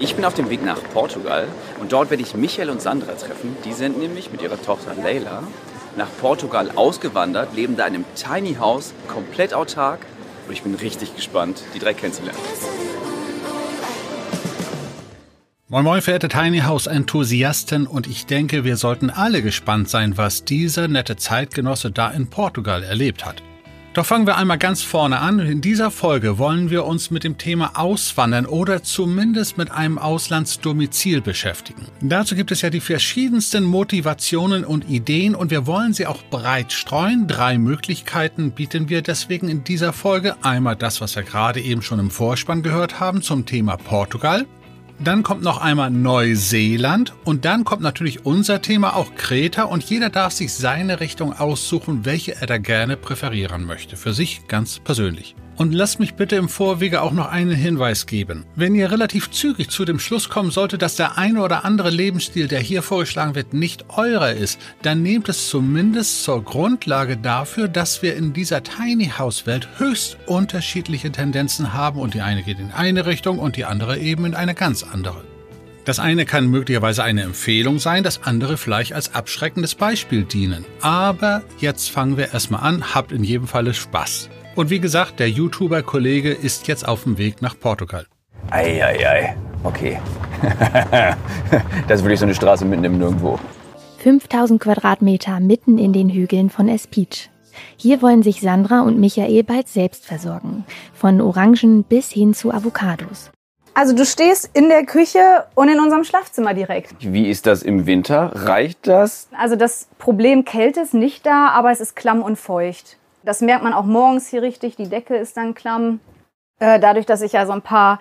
Ich bin auf dem Weg nach Portugal und dort werde ich Michael und Sandra treffen. Die sind nämlich mit ihrer Tochter Leila nach Portugal ausgewandert, leben da in einem Tiny House, komplett autark. Und ich bin richtig gespannt, die drei kennenzulernen. Moin Moin, verehrte Tiny House Enthusiasten, und ich denke, wir sollten alle gespannt sein, was dieser nette Zeitgenosse da in Portugal erlebt hat. Doch fangen wir einmal ganz vorne an. In dieser Folge wollen wir uns mit dem Thema Auswandern oder zumindest mit einem Auslandsdomizil beschäftigen. Dazu gibt es ja die verschiedensten Motivationen und Ideen und wir wollen sie auch breit streuen. Drei Möglichkeiten bieten wir deswegen in dieser Folge. Einmal das, was wir gerade eben schon im Vorspann gehört haben zum Thema Portugal. Dann kommt noch einmal Neuseeland und dann kommt natürlich unser Thema auch Kreta und jeder darf sich seine Richtung aussuchen, welche er da gerne präferieren möchte, für sich ganz persönlich. Und lasst mich bitte im Vorwege auch noch einen Hinweis geben. Wenn ihr relativ zügig zu dem Schluss kommen solltet, dass der eine oder andere Lebensstil, der hier vorgeschlagen wird, nicht eurer ist, dann nehmt es zumindest zur Grundlage dafür, dass wir in dieser Tiny House Welt höchst unterschiedliche Tendenzen haben und die eine geht in eine Richtung und die andere eben in eine ganz andere. Das eine kann möglicherweise eine Empfehlung sein, das andere vielleicht als abschreckendes Beispiel dienen. Aber jetzt fangen wir erstmal an, habt in jedem Falle Spaß. Und wie gesagt, der YouTuber-Kollege ist jetzt auf dem Weg nach Portugal. Eieiei, ei, ei. okay. das ist wirklich so eine Straße mitten im Nirgendwo. 5000 Quadratmeter mitten in den Hügeln von Espich. Hier wollen sich Sandra und Michael bald selbst versorgen. Von Orangen bis hin zu Avocados. Also du stehst in der Küche und in unserem Schlafzimmer direkt. Wie ist das im Winter? Reicht das? Also das Problem Kälte ist nicht da, aber es ist klamm und feucht. Das merkt man auch morgens hier richtig. Die Decke ist dann klamm. Äh, dadurch, dass ich ja so ein paar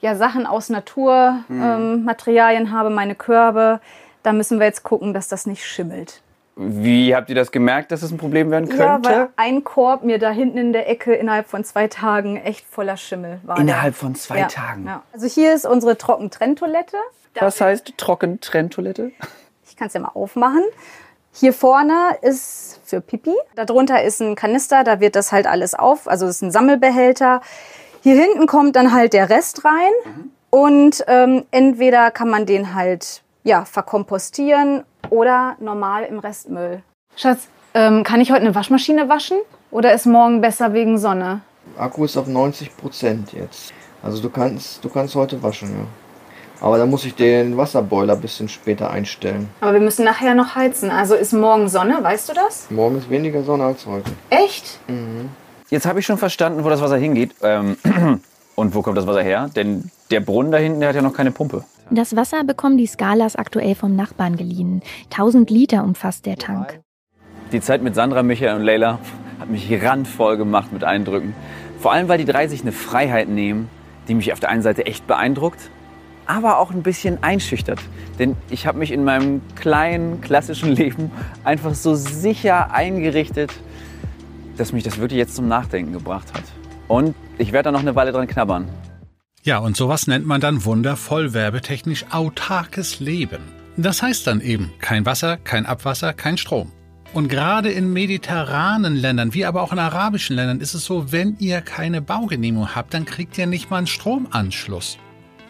ja, Sachen aus Naturmaterialien mhm. ähm, habe, meine Körbe, da müssen wir jetzt gucken, dass das nicht schimmelt. Wie habt ihr das gemerkt, dass es das ein Problem werden könnte? Ja, weil ein Korb mir da hinten in der Ecke innerhalb von zwei Tagen echt voller Schimmel war. Innerhalb von zwei ja, Tagen? Ja. Also hier ist unsere Trockentrenntoilette. Was heißt Trockentrenntoilette? Ich kann es ja mal aufmachen. Hier vorne ist für Pipi. Darunter ist ein Kanister, da wird das halt alles auf. Also das ist ein Sammelbehälter. Hier hinten kommt dann halt der Rest rein. Mhm. Und ähm, entweder kann man den halt ja, verkompostieren oder normal im Restmüll. Schatz, ähm, kann ich heute eine Waschmaschine waschen? Oder ist morgen besser wegen Sonne? Akku ist auf 90 Prozent jetzt. Also du kannst, du kannst heute waschen, ja. Aber da muss ich den Wasserboiler ein bisschen später einstellen. Aber wir müssen nachher noch heizen. Also ist morgen Sonne, weißt du das? Morgen ist weniger Sonne als heute. Echt? Mhm. Jetzt habe ich schon verstanden, wo das Wasser hingeht. Ähm, und wo kommt das Wasser her? Denn der Brunnen da hinten, der hat ja noch keine Pumpe. Das Wasser bekommen die Skalas aktuell vom Nachbarn geliehen. 1000 Liter umfasst der Tank. Die Zeit mit Sandra, Michael und Leila hat mich randvoll gemacht mit Eindrücken. Vor allem, weil die drei sich eine Freiheit nehmen, die mich auf der einen Seite echt beeindruckt aber auch ein bisschen einschüchtert. Denn ich habe mich in meinem kleinen, klassischen Leben einfach so sicher eingerichtet, dass mich das wirklich jetzt zum Nachdenken gebracht hat. Und ich werde da noch eine Weile dran knabbern. Ja, und sowas nennt man dann wundervoll werbetechnisch autarkes Leben. Das heißt dann eben kein Wasser, kein Abwasser, kein Strom. Und gerade in mediterranen Ländern, wie aber auch in arabischen Ländern, ist es so, wenn ihr keine Baugenehmigung habt, dann kriegt ihr nicht mal einen Stromanschluss.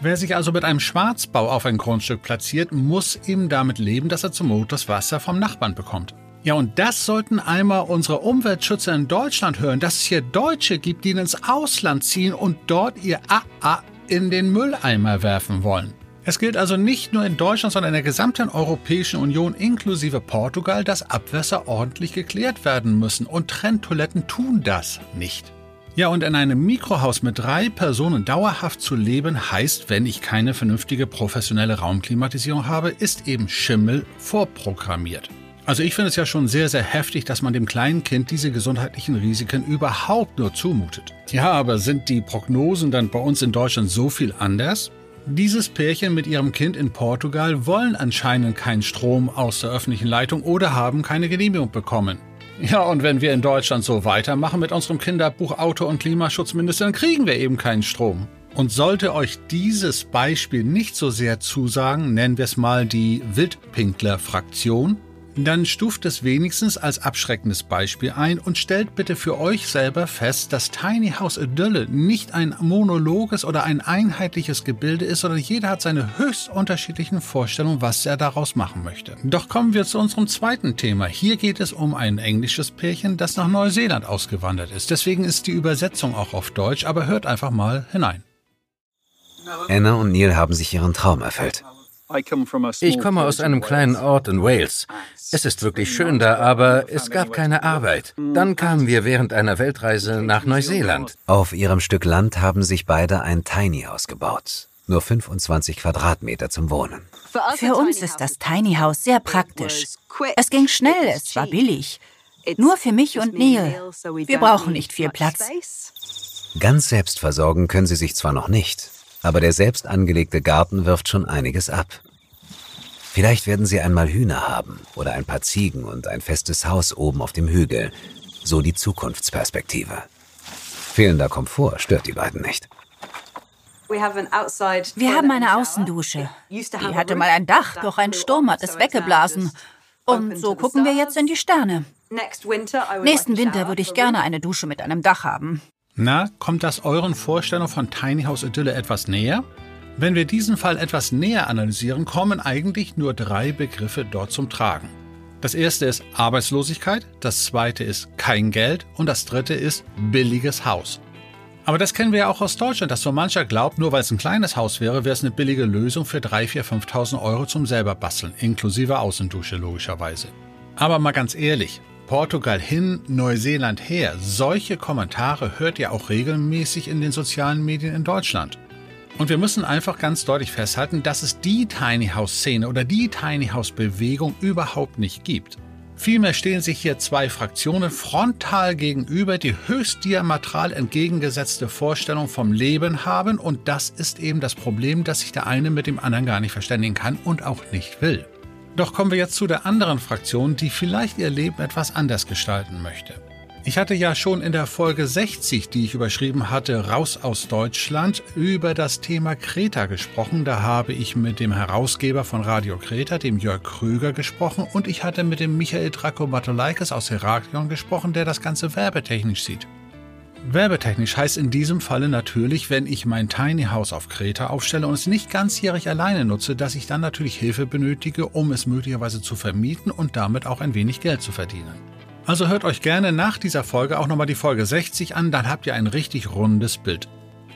Wer sich also mit einem Schwarzbau auf ein Grundstück platziert, muss eben damit leben, dass er zum Not das Wasser vom Nachbarn bekommt. Ja, und das sollten einmal unsere Umweltschützer in Deutschland hören, dass es hier Deutsche gibt, die ins Ausland ziehen und dort ihr AA in den Mülleimer werfen wollen. Es gilt also nicht nur in Deutschland, sondern in der gesamten Europäischen Union inklusive Portugal, dass Abwässer ordentlich geklärt werden müssen und Trenntoiletten tun das nicht. Ja, und in einem Mikrohaus mit drei Personen dauerhaft zu leben, heißt, wenn ich keine vernünftige professionelle Raumklimatisierung habe, ist eben Schimmel vorprogrammiert. Also ich finde es ja schon sehr, sehr heftig, dass man dem kleinen Kind diese gesundheitlichen Risiken überhaupt nur zumutet. Ja, aber sind die Prognosen dann bei uns in Deutschland so viel anders? Dieses Pärchen mit ihrem Kind in Portugal wollen anscheinend keinen Strom aus der öffentlichen Leitung oder haben keine Genehmigung bekommen. Ja, und wenn wir in Deutschland so weitermachen mit unserem Kinderbuch Auto- und Klimaschutzminister, dann kriegen wir eben keinen Strom. Und sollte euch dieses Beispiel nicht so sehr zusagen, nennen wir es mal die Wildpinkler-Fraktion, dann stuft es wenigstens als abschreckendes Beispiel ein und stellt bitte für euch selber fest, dass Tiny House Idylle nicht ein monologes oder ein einheitliches Gebilde ist, sondern jeder hat seine höchst unterschiedlichen Vorstellungen, was er daraus machen möchte. Doch kommen wir zu unserem zweiten Thema. Hier geht es um ein englisches Pärchen, das nach Neuseeland ausgewandert ist. Deswegen ist die Übersetzung auch auf Deutsch, aber hört einfach mal hinein. Anna und Neil haben sich ihren Traum erfüllt. Ich komme aus einem kleinen Ort in Wales. Es ist wirklich schön da, aber es gab keine Arbeit. Dann kamen wir während einer Weltreise nach Neuseeland. Auf ihrem Stück Land haben sich beide ein Tiny House gebaut. Nur 25 Quadratmeter zum Wohnen. Für uns ist das Tiny House sehr praktisch. Es ging schnell, es war billig. Nur für mich und Neil. Wir brauchen nicht viel Platz. Ganz selbst versorgen können sie sich zwar noch nicht, aber der selbst angelegte Garten wirft schon einiges ab. Vielleicht werden sie einmal Hühner haben oder ein paar Ziegen und ein festes Haus oben auf dem Hügel. So die Zukunftsperspektive. Fehlender Komfort stört die beiden nicht. Wir haben eine Außendusche. Die hatte mal ein Dach, doch ein Sturm hat es weggeblasen. Und so gucken wir jetzt in die Sterne. Nächsten Winter würde ich gerne eine Dusche mit einem Dach haben. Na, kommt das euren Vorstellungen von Tiny House Idylle etwas näher? Wenn wir diesen Fall etwas näher analysieren, kommen eigentlich nur drei Begriffe dort zum Tragen. Das erste ist Arbeitslosigkeit, das zweite ist kein Geld und das dritte ist billiges Haus. Aber das kennen wir ja auch aus Deutschland, dass so mancher glaubt, nur weil es ein kleines Haus wäre, wäre es eine billige Lösung für 3.000, 4.000, 5.000 Euro zum selber basteln, inklusive Außendusche logischerweise. Aber mal ganz ehrlich, Portugal hin, Neuseeland her, solche Kommentare hört ihr auch regelmäßig in den sozialen Medien in Deutschland. Und wir müssen einfach ganz deutlich festhalten, dass es die Tiny House Szene oder die Tiny House Bewegung überhaupt nicht gibt. Vielmehr stehen sich hier zwei Fraktionen frontal gegenüber, die höchst diametral entgegengesetzte Vorstellungen vom Leben haben und das ist eben das Problem, dass sich der eine mit dem anderen gar nicht verständigen kann und auch nicht will. Doch kommen wir jetzt zu der anderen Fraktion, die vielleicht ihr Leben etwas anders gestalten möchte. Ich hatte ja schon in der Folge 60, die ich überschrieben hatte, Raus aus Deutschland, über das Thema Kreta gesprochen. Da habe ich mit dem Herausgeber von Radio Kreta, dem Jörg Krüger, gesprochen und ich hatte mit dem Michael Drakomatolaikis aus Heraklion gesprochen, der das Ganze werbetechnisch sieht. Werbetechnisch heißt in diesem Falle natürlich, wenn ich mein Tiny House auf Kreta aufstelle und es nicht ganzjährig alleine nutze, dass ich dann natürlich Hilfe benötige, um es möglicherweise zu vermieten und damit auch ein wenig Geld zu verdienen. Also hört euch gerne nach dieser Folge auch nochmal die Folge 60 an, dann habt ihr ein richtig rundes Bild.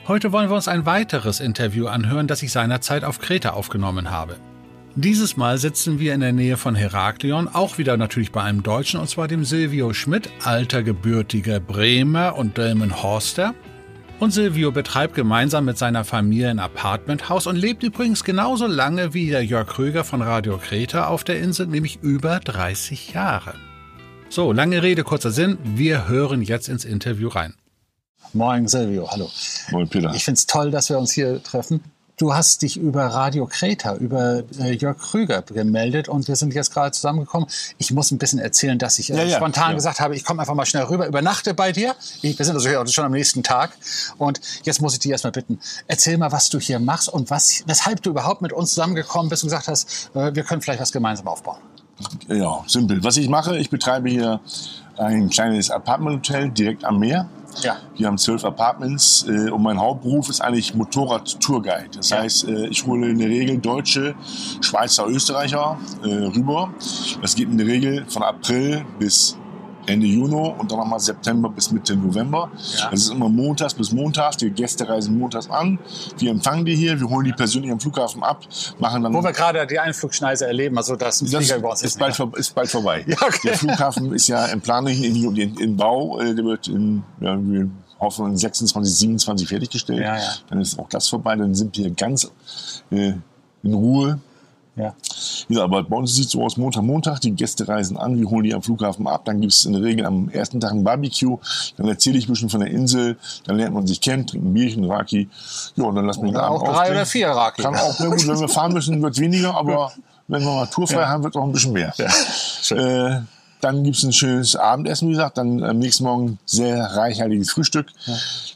Heute wollen wir uns ein weiteres Interview anhören, das ich seinerzeit auf Kreta aufgenommen habe. Dieses Mal sitzen wir in der Nähe von Heraklion, auch wieder natürlich bei einem Deutschen, und zwar dem Silvio Schmidt, alter gebürtiger Bremer und Delmenhorster. Und Silvio betreibt gemeinsam mit seiner Familie ein Apartmenthaus und lebt übrigens genauso lange wie der Jörg Kröger von Radio Kreta auf der Insel, nämlich über 30 Jahre. So, lange Rede, kurzer Sinn. Wir hören jetzt ins Interview rein. Moin Silvio, hallo. Moin Peter. Ich finde es toll, dass wir uns hier treffen. Du hast dich über Radio Kreta, über äh, Jörg Krüger gemeldet und wir sind jetzt gerade zusammengekommen. Ich muss ein bisschen erzählen, dass ich äh, ja, ja, spontan ja. gesagt habe, ich komme einfach mal schnell rüber, übernachte bei dir. Ich, wir sind also schon am nächsten Tag und jetzt muss ich dich erstmal bitten, erzähl mal, was du hier machst und was, weshalb du überhaupt mit uns zusammengekommen bist und gesagt hast, äh, wir können vielleicht was gemeinsam aufbauen. Ja, simpel. Was ich mache, ich betreibe hier ein kleines Apartmenthotel direkt am Meer. Ja. Wir haben zwölf Apartments äh, und mein Hauptberuf ist eigentlich Motorrad-Tourguide. Das ja. heißt, äh, ich hole in der Regel Deutsche, Schweizer, Österreicher äh, rüber. Das geht in der Regel von April bis Ende Juni und dann nochmal September bis Mitte November. Ja. Das ist immer montags bis Montag. Die Gäste reisen montags an. Wir empfangen die hier, wir holen die persönlich am Flughafen ab, machen dann. Wo wir gerade die Einflugschneise erleben, also das, das Flieger über uns ist, ist, bald, vor, ist bald vorbei. Ja, okay. Der Flughafen ist ja in Planung, in, in, in Bau. Äh, der wird in, ja, wir hoffen 26, 27 fertiggestellt. Ja, ja. Dann ist auch das vorbei. Dann sind wir ganz äh, in Ruhe. Ja. Ja, aber bei uns sieht es so aus, Montag, Montag, die Gäste reisen an, wir holen die am Flughafen ab, dann gibt es in der Regel am ersten Tag ein Barbecue, dann erzähle ich ein bisschen von der Insel, dann lernt man sich kennen, trinkt ein Bierchen, Raki, ja, und dann lassen wir den Abend auch drei oder vier Raki. Kann auch, gut, wenn wir fahren müssen, wird weniger, aber wenn wir mal tourfrei ja. haben, wird auch ein bisschen mehr. Ja. Äh, dann gibt's ein schönes Abendessen, wie gesagt. Dann am nächsten Morgen sehr reichhaltiges Frühstück. Ja.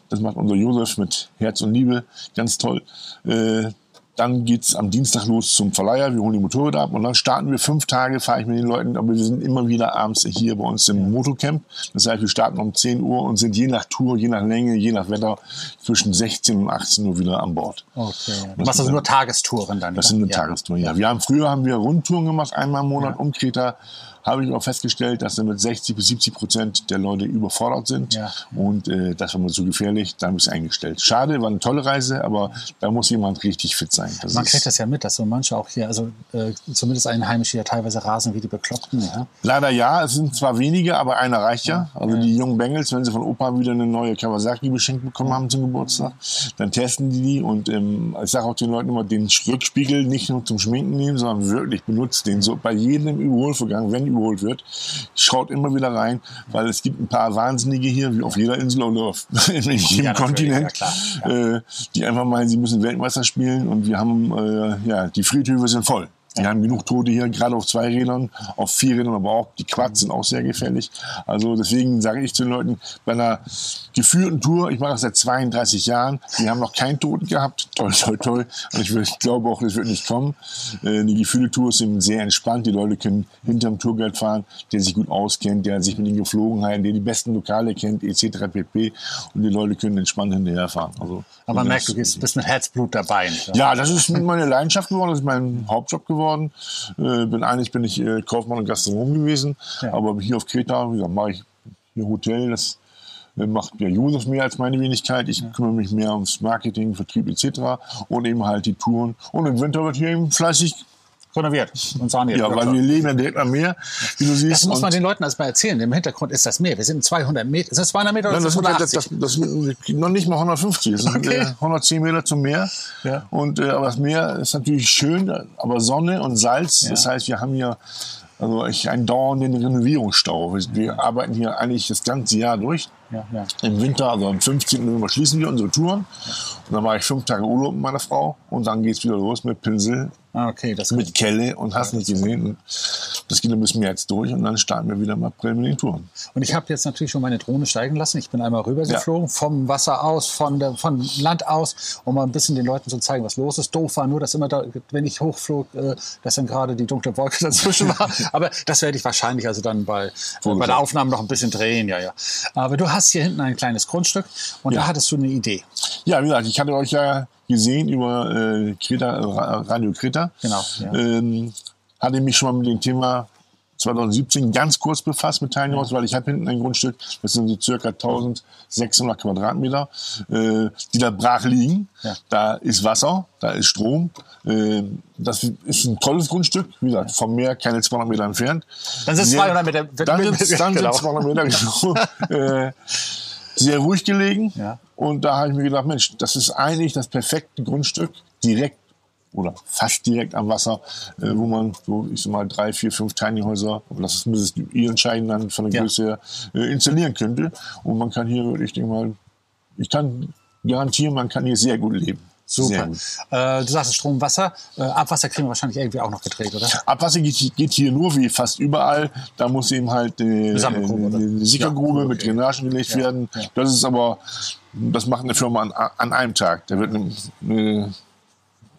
Das macht unser Josef mit Herz und Liebe. Ganz toll. Äh, dann geht's am Dienstag los zum Verleiher. Wir holen die Motorräder ab und dann starten wir fünf Tage, fahre ich mit den Leuten, aber wir sind immer wieder abends hier bei uns im Motocamp. Das heißt, wir starten um 10 Uhr und sind je nach Tour, je nach Länge, je nach Wetter zwischen 16 und 18 Uhr wieder an Bord. Okay. Du machst also nur Tagestouren dann? Das sind nur ja. Tagestouren, ja. Wir haben früher haben wir Rundtouren gemacht, einmal im Monat ja. um Kreta habe ich auch festgestellt, dass damit 60 bis 70 Prozent der Leute überfordert sind. Ja. Und äh, das war mir zu gefährlich, da habe ich es eingestellt. Schade, war eine tolle Reise, aber da muss jemand richtig fit sein. Das Man kriegt das ja mit, dass so manche auch hier, also äh, zumindest Einheimische ja teilweise rasen wie die Bekloppten. Ja? Leider ja, es sind zwar wenige, aber einer reicht ja. Also die jungen Bengels, wenn sie von Opa wieder eine neue Kawasaki geschenkt bekommen haben zum Geburtstag, dann testen die die und ähm, ich sage auch den Leuten immer, den Rückspiegel nicht nur zum Schminken nehmen, sondern wirklich benutzt den so bei jedem Überholvorgang, wenn überholt wird. Schaut immer wieder rein, weil es gibt ein paar Wahnsinnige hier, wie auf jeder Insel oder auf jedem ja, Kontinent, ja. Äh, die einfach meinen, sie müssen Weltmeister spielen und wir haben, äh, ja, die Friedhöfe sind voll. Die haben genug Tote hier, gerade auf zwei Rädern, auf vier Rädern, aber auch die Quads sind auch sehr gefährlich. Also deswegen sage ich zu den Leuten, bei einer geführten Tour, ich mache das seit 32 Jahren, wir haben noch keinen Toten gehabt, toll, toll, toll. Und ich, ich glaube auch, das wird nicht kommen. Äh, die geführte Tour sind sehr entspannt, die Leute können hinterm Tourguide fahren, der sich gut auskennt, der sich mit den Geflogenheiten, der die besten Lokale kennt, etc. pp. Und die Leute können entspannt hinterherfahren. Also, aber man merkt, du bist mit Herzblut dabei. Ja, das ist meine Leidenschaft geworden, das ist mein Hauptjob geworden geworden. Äh, bin eigentlich bin ich äh, Kaufmann und Gastronom gewesen, ja. aber hier auf Kreta, wie gesagt, mache ich hier Hotel. Das äh, macht ja Josef mehr als meine Wenigkeit. Ich kümmere mich mehr ums Marketing, Vertrieb etc. und eben halt die Touren. Und im Winter wird hier eben fleißig renoviert und saniert. Ja, weil wir leben ja direkt am Meer, wie du siehst. Das muss man den Leuten erstmal erzählen. Im Hintergrund ist das Meer. Wir sind 200 Meter. Ist das 200 Meter oder Nein, das, 180? Das, das, das, noch nicht mal 150. Das sind okay. 110 Meter zum Meer. Ja. Und, äh, aber das Meer ist natürlich schön, aber Sonne und Salz. Ja. Das heißt, wir haben hier also ich, einen dauernden Renovierungsstau. Wir, wir arbeiten hier eigentlich das ganze Jahr durch. Ja, ja. Im Winter, also am 15. November schließen wir unsere Touren. Und dann mache ich fünf Tage Urlaub mit meiner Frau und dann geht es wieder los mit Pinsel Ah, okay, mit Kelle und hast nicht gesehen. Das geht ein bisschen mehr jetzt durch und dann starten wir wieder im April mit den Touren. Und ich habe jetzt natürlich schon meine Drohne steigen lassen. Ich bin einmal rübergeflogen, ja. vom Wasser aus, von, der, von Land aus, um mal ein bisschen den Leuten zu zeigen, was los ist. Doof war nur, dass immer da, wenn ich hochflog, äh, dass dann gerade die dunkle Wolke dazwischen war. Aber das werde ich wahrscheinlich also dann bei, äh, bei der Aufnahme noch ein bisschen drehen, ja, ja. Aber du hast hier hinten ein kleines Grundstück und ja. da hattest du eine Idee. Ja, wie gesagt, ich hatte euch ja gesehen über äh, Kreta, Radio Kreta. Genau. Ja. Ähm, hatte mich schon mal mit dem Thema 2017 ganz kurz befasst mit Tiny weil ich habe hinten ein Grundstück, das sind so circa 1600 Quadratmeter, äh, die da brach liegen. Ja. Da ist Wasser, da ist Strom. Äh, das ist ein tolles Grundstück, wie gesagt, vom Meer keine 200 Meter entfernt. Dann sind es 200 Meter. Dann sind dann genau. 200 Meter. Genau. äh, sehr ruhig gelegen. Ja. Und da habe ich mir gedacht, Mensch, das ist eigentlich das perfekte Grundstück, direkt oder fast direkt am Wasser, äh, wo man so, ich sag mal, drei, vier, fünf Tiny Häuser, aber das ist müsst ihr entscheiden dann von der Größe her, äh, installieren könnte. Und man kann hier wirklich, denke mal, ich kann garantieren, man kann hier sehr gut leben. Super. Äh, du sagst Strom, Wasser. Äh, Abwasser kriegen wir wahrscheinlich irgendwie auch noch gedreht, oder? Abwasser geht, geht hier nur wie fast überall. Da muss eben halt äh, eine, eine, eine Sickergrube ja, okay. mit Drainagen gelegt ja, werden. Ja. Das ist aber, das macht eine Firma an, an einem Tag. Da wird eine, eine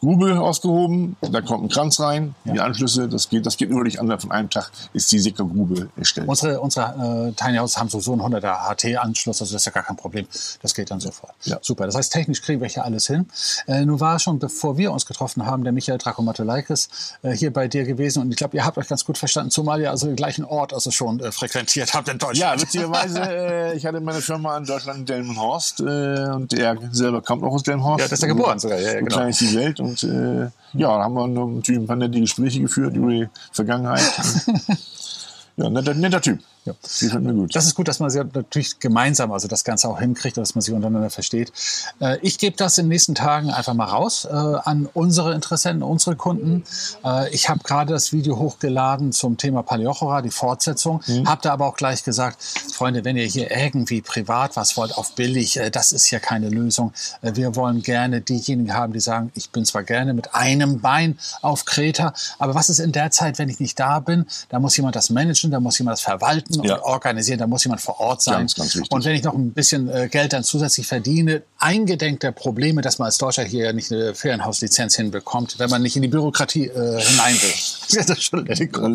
Grube ausgehoben, da kommt ein Kranz rein, ja. die Anschlüsse, das geht, das geht nur durch andere. Von einem Tag ist die Sickergrube erstellt. Unsere, unsere äh, Tiny House haben so einen 100er HT-Anschluss, also das ist ja gar kein Problem. Das geht dann sofort. Ja. Super. Das heißt, technisch kriegen wir hier alles hin. Äh, nun war schon, bevor wir uns getroffen haben, der Michael Dracomatolaikis äh, hier bei dir gewesen und ich glaube, ihr habt euch ganz gut verstanden, zumal ihr also den gleichen Ort also schon äh, frequentiert habt in Deutschland. Ja, witzigerweise, äh, ich hatte meine Firma in Deutschland in Delmenhorst äh, und er selber kommt auch aus Delmenhorst. Ja, das ist er geboren sogar. Ja, ja, genau. klein ist die Welt und und äh, ja, da haben wir natürlich ein paar nette Gespräche geführt über die Vergangenheit. Ja, netter, netter Typ. Ja. Finden wir gut. Das ist gut, dass man sie natürlich gemeinsam also das Ganze auch hinkriegt, dass man sich untereinander versteht. Äh, ich gebe das in den nächsten Tagen einfach mal raus äh, an unsere Interessenten, unsere Kunden. Äh, ich habe gerade das Video hochgeladen zum Thema Paleochora, die Fortsetzung. Mhm. Habe da aber auch gleich gesagt, Freunde, wenn ihr hier irgendwie privat was wollt, auf billig, äh, das ist hier keine Lösung. Äh, wir wollen gerne diejenigen haben, die sagen, ich bin zwar gerne mit einem Bein auf Kreta, aber was ist in der Zeit, wenn ich nicht da bin? Da muss jemand das managen, da muss jemand das verwalten ja. und organisieren. Da muss jemand vor Ort sein. Ganz, ganz und wenn ich noch ein bisschen äh, Geld dann zusätzlich verdiene, eingedenk der Probleme, dass man als Deutscher hier nicht eine Ferienhauslizenz hinbekommt, wenn man nicht in die Bürokratie äh, hinein will. das ist schon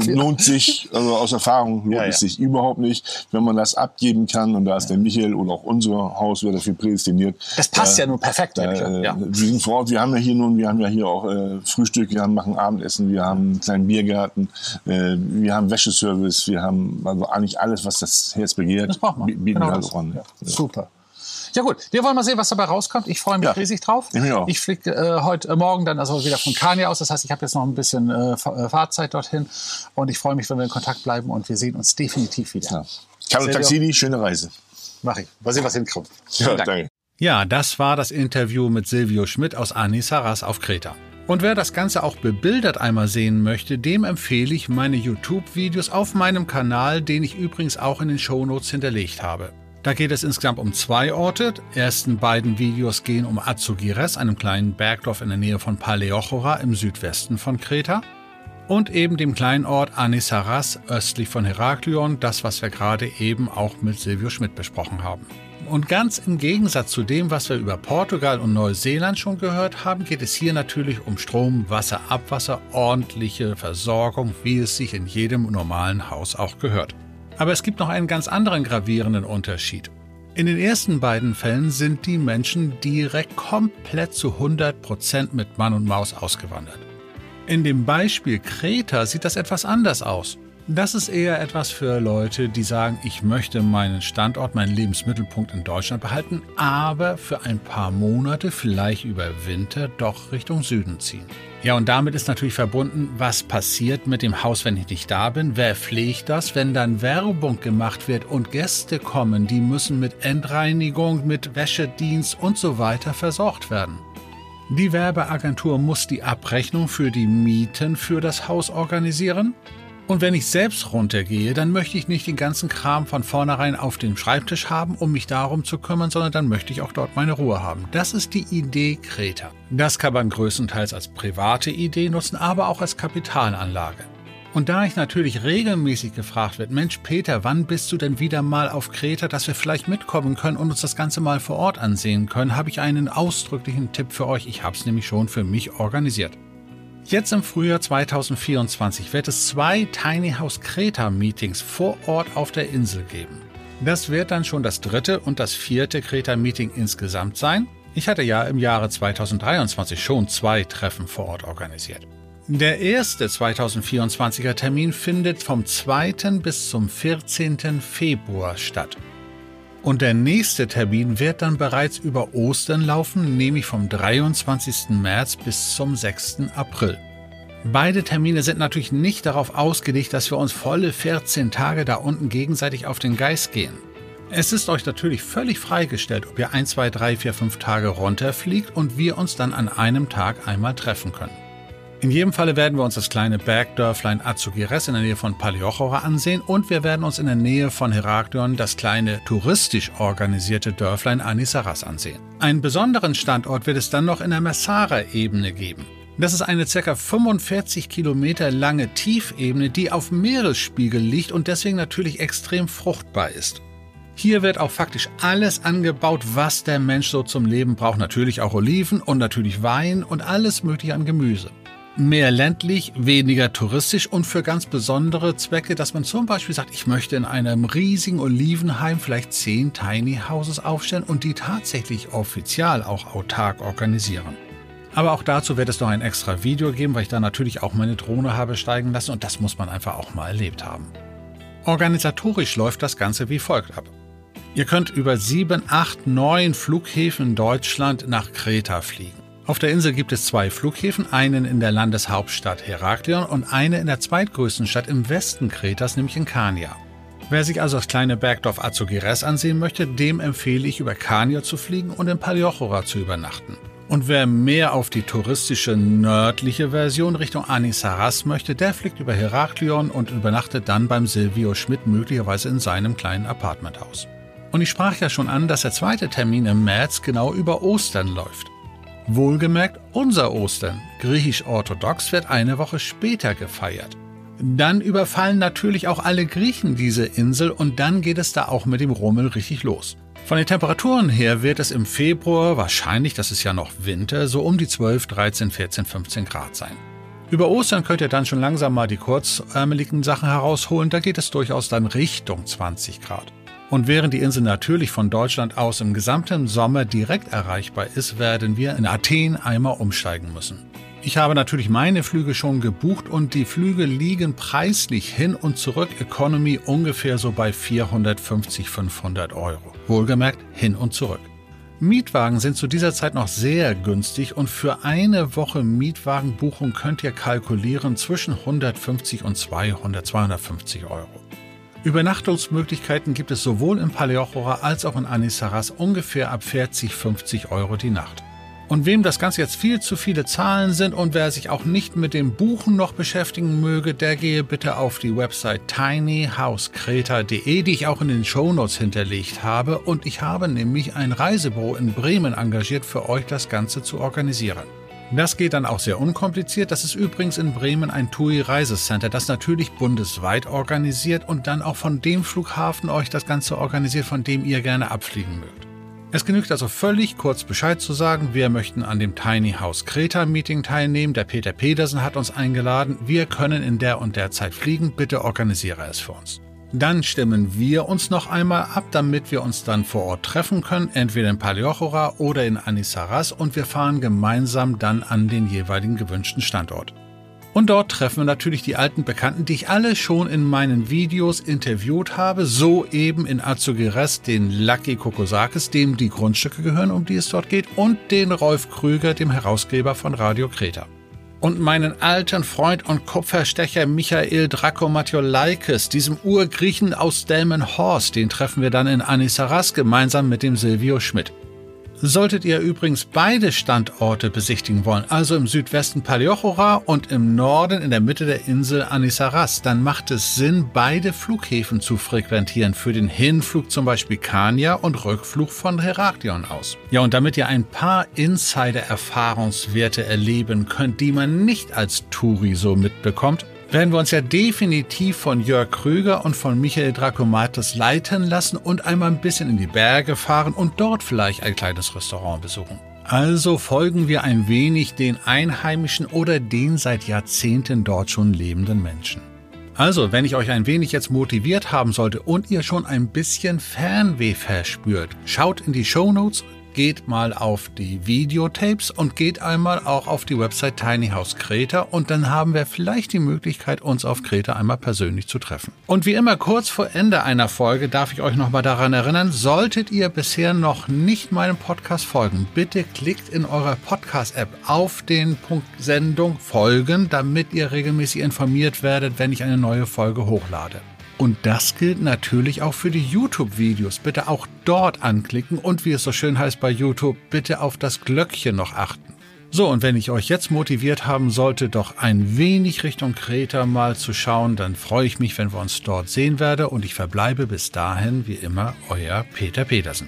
lohnt sich, also aus Erfahrung lohnt ja, es sich überhaupt nicht, wenn man das abgeben kann. Und da ist der Michael und auch unser Haus wird dafür prädestiniert. Das passt da, ja nur perfekt. Da, äh, ja. Wir sind vor Ort, wir haben ja hier nun, wir haben ja hier auch äh, Frühstück, wir haben, machen Abendessen, wir haben einen kleinen Biergarten, äh, wir haben Wäscheservice, wir haben also eigentlich alles, was das Herz begehrt, das braucht man. bieten genau wir halt an. Ja. Super. Ja gut, wir wollen mal sehen, was dabei rauskommt. Ich freue mich ja. riesig drauf. Ich, ich fliege äh, heute äh, Morgen dann also wieder von Kania aus. Das heißt, ich habe jetzt noch ein bisschen äh, äh, Fahrzeit dorthin. Und ich freue mich, wenn wir in Kontakt bleiben und wir sehen uns definitiv wieder. Ja. Carlo Taxini, schöne Reise. Mach ich. Mal sehen, was hinkommt. Ja, danke. Ja, das war das Interview mit Silvio Schmidt aus Anisaras auf Kreta. Und wer das Ganze auch bebildert einmal sehen möchte, dem empfehle ich meine YouTube-Videos auf meinem Kanal, den ich übrigens auch in den Shownotes hinterlegt habe. Da geht es insgesamt um zwei Orte. Die ersten beiden Videos gehen um Azugires, einem kleinen Bergdorf in der Nähe von Paleochora im Südwesten von Kreta. Und eben dem kleinen Ort Anisaras östlich von Heraklion, das, was wir gerade eben auch mit Silvio Schmidt besprochen haben. Und ganz im Gegensatz zu dem, was wir über Portugal und Neuseeland schon gehört haben, geht es hier natürlich um Strom, Wasser, Abwasser, ordentliche Versorgung, wie es sich in jedem normalen Haus auch gehört. Aber es gibt noch einen ganz anderen gravierenden Unterschied. In den ersten beiden Fällen sind die Menschen direkt komplett zu 100% mit Mann und Maus ausgewandert. In dem Beispiel Kreta sieht das etwas anders aus. Das ist eher etwas für Leute, die sagen, ich möchte meinen Standort, meinen Lebensmittelpunkt in Deutschland behalten, aber für ein paar Monate, vielleicht über Winter, doch Richtung Süden ziehen. Ja, und damit ist natürlich verbunden, was passiert mit dem Haus, wenn ich nicht da bin? Wer pflegt das? Wenn dann Werbung gemacht wird und Gäste kommen, die müssen mit Endreinigung, mit Wäschedienst und so weiter versorgt werden. Die Werbeagentur muss die Abrechnung für die Mieten für das Haus organisieren. Und wenn ich selbst runtergehe, dann möchte ich nicht den ganzen Kram von vornherein auf dem Schreibtisch haben, um mich darum zu kümmern, sondern dann möchte ich auch dort meine Ruhe haben. Das ist die Idee Kreta. Das kann man größtenteils als private Idee nutzen, aber auch als Kapitalanlage. Und da ich natürlich regelmäßig gefragt wird, Mensch Peter, wann bist du denn wieder mal auf Kreta, dass wir vielleicht mitkommen können und uns das Ganze mal vor Ort ansehen können, habe ich einen ausdrücklichen Tipp für euch. Ich habe es nämlich schon für mich organisiert. Jetzt im Frühjahr 2024 wird es zwei Tiny House Kreta Meetings vor Ort auf der Insel geben. Das wird dann schon das dritte und das vierte Kreta Meeting insgesamt sein. Ich hatte ja im Jahre 2023 schon zwei Treffen vor Ort organisiert. Der erste 2024er Termin findet vom 2. bis zum 14. Februar statt. Und der nächste Termin wird dann bereits über Ostern laufen, nämlich vom 23. März bis zum 6. April. Beide Termine sind natürlich nicht darauf ausgelegt, dass wir uns volle 14 Tage da unten gegenseitig auf den Geist gehen. Es ist euch natürlich völlig freigestellt, ob ihr 1, 2, 3, 4, 5 Tage runterfliegt und wir uns dann an einem Tag einmal treffen können. In jedem Falle werden wir uns das kleine Bergdörflein Azugires in der Nähe von Paliochora ansehen und wir werden uns in der Nähe von Heraklion das kleine touristisch organisierte Dörflein Anisaras ansehen. Einen besonderen Standort wird es dann noch in der Messara-Ebene geben. Das ist eine ca. 45 Kilometer lange Tiefebene, die auf Meeresspiegel liegt und deswegen natürlich extrem fruchtbar ist. Hier wird auch faktisch alles angebaut, was der Mensch so zum Leben braucht. Natürlich auch Oliven und natürlich Wein und alles mögliche an Gemüse mehr ländlich, weniger touristisch und für ganz besondere Zwecke, dass man zum Beispiel sagt, ich möchte in einem riesigen Olivenheim vielleicht zehn Tiny Houses aufstellen und die tatsächlich offiziell auch autark organisieren. Aber auch dazu wird es noch ein extra Video geben, weil ich da natürlich auch meine Drohne habe steigen lassen und das muss man einfach auch mal erlebt haben. Organisatorisch läuft das Ganze wie folgt ab. Ihr könnt über sieben, acht, neun Flughäfen in Deutschland nach Kreta fliegen. Auf der Insel gibt es zwei Flughäfen, einen in der Landeshauptstadt Heraklion und eine in der zweitgrößten Stadt im Westen Kretas, nämlich in Kania. Wer sich also das kleine Bergdorf Azogeres ansehen möchte, dem empfehle ich über Kania zu fliegen und in Paliochora zu übernachten. Und wer mehr auf die touristische nördliche Version Richtung Anisaras möchte, der fliegt über Heraklion und übernachtet dann beim Silvio Schmidt möglicherweise in seinem kleinen Apartmenthaus. Und ich sprach ja schon an, dass der zweite Termin im März genau über Ostern läuft. Wohlgemerkt, unser Ostern, griechisch-orthodox, wird eine Woche später gefeiert. Dann überfallen natürlich auch alle Griechen diese Insel und dann geht es da auch mit dem Rummel richtig los. Von den Temperaturen her wird es im Februar wahrscheinlich, das ist ja noch Winter, so um die 12, 13, 14, 15 Grad sein. Über Ostern könnt ihr dann schon langsam mal die kurzärmeligen Sachen herausholen, da geht es durchaus dann Richtung 20 Grad. Und während die Insel natürlich von Deutschland aus im gesamten Sommer direkt erreichbar ist, werden wir in Athen einmal umsteigen müssen. Ich habe natürlich meine Flüge schon gebucht und die Flüge liegen preislich hin und zurück Economy ungefähr so bei 450, 500 Euro. Wohlgemerkt hin und zurück. Mietwagen sind zu dieser Zeit noch sehr günstig und für eine Woche Mietwagenbuchung könnt ihr kalkulieren zwischen 150 und 200, 250 Euro. Übernachtungsmöglichkeiten gibt es sowohl in Paleochora als auch in Anisaras ungefähr ab 40, 50 Euro die Nacht. Und wem das Ganze jetzt viel zu viele Zahlen sind und wer sich auch nicht mit dem Buchen noch beschäftigen möge, der gehe bitte auf die Website tinyhousekreta.de, die ich auch in den Shownotes hinterlegt habe. Und ich habe nämlich ein Reisebüro in Bremen engagiert, für euch das Ganze zu organisieren. Das geht dann auch sehr unkompliziert. Das ist übrigens in Bremen ein TUI Reisecenter, das natürlich bundesweit organisiert und dann auch von dem Flughafen euch das Ganze organisiert, von dem ihr gerne abfliegen mögt. Es genügt also völlig kurz Bescheid zu sagen, wir möchten an dem Tiny House Kreta Meeting teilnehmen. Der Peter Pedersen hat uns eingeladen. Wir können in der und der Zeit fliegen. Bitte organisiere es für uns. Dann stimmen wir uns noch einmal ab, damit wir uns dann vor Ort treffen können, entweder in Paliochora oder in Anisaras und wir fahren gemeinsam dann an den jeweiligen gewünschten Standort. Und dort treffen wir natürlich die alten Bekannten, die ich alle schon in meinen Videos interviewt habe. So eben in Azugeres den Lucky Kokosakis, dem die Grundstücke gehören, um die es dort geht, und den Rolf Krüger, dem Herausgeber von Radio Kreta. Und meinen alten Freund und Kupferstecher Michael Drakomatiolaikis, diesem Urgriechen aus Delmenhorst, den treffen wir dann in Anisaras gemeinsam mit dem Silvio Schmidt. Solltet ihr übrigens beide Standorte besichtigen wollen, also im Südwesten Paliochora und im Norden in der Mitte der Insel Anisaras, dann macht es Sinn, beide Flughäfen zu frequentieren. Für den Hinflug zum Beispiel Kania und Rückflug von Heraklion aus. Ja, und damit ihr ein paar Insider-Erfahrungswerte erleben könnt, die man nicht als Touri so mitbekommt, werden wir uns ja definitiv von Jörg Krüger und von Michael Dracomatis leiten lassen und einmal ein bisschen in die Berge fahren und dort vielleicht ein kleines Restaurant besuchen. Also folgen wir ein wenig den Einheimischen oder den seit Jahrzehnten dort schon lebenden Menschen. Also, wenn ich euch ein wenig jetzt motiviert haben sollte und ihr schon ein bisschen Fernweh verspürt, schaut in die Show Notes geht mal auf die Videotapes und geht einmal auch auf die Website Tiny House Kreta und dann haben wir vielleicht die Möglichkeit, uns auf Kreta einmal persönlich zu treffen. Und wie immer kurz vor Ende einer Folge darf ich euch nochmal daran erinnern, solltet ihr bisher noch nicht meinem Podcast folgen, bitte klickt in eurer Podcast-App auf den Punkt Sendung folgen, damit ihr regelmäßig informiert werdet, wenn ich eine neue Folge hochlade. Und das gilt natürlich auch für die YouTube-Videos. Bitte auch dort anklicken und wie es so schön heißt bei YouTube, bitte auf das Glöckchen noch achten. So, und wenn ich euch jetzt motiviert haben sollte, doch ein wenig Richtung Kreta mal zu schauen, dann freue ich mich, wenn wir uns dort sehen werden und ich verbleibe bis dahin wie immer euer Peter Petersen.